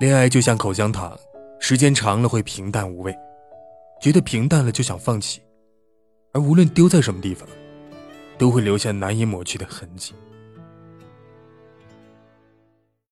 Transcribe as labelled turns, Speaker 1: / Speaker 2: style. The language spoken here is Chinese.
Speaker 1: 恋爱就像口香糖时间长了会平淡无味觉得平淡了就想放弃而无论丢在什么地方都会留下难以抹去的痕迹。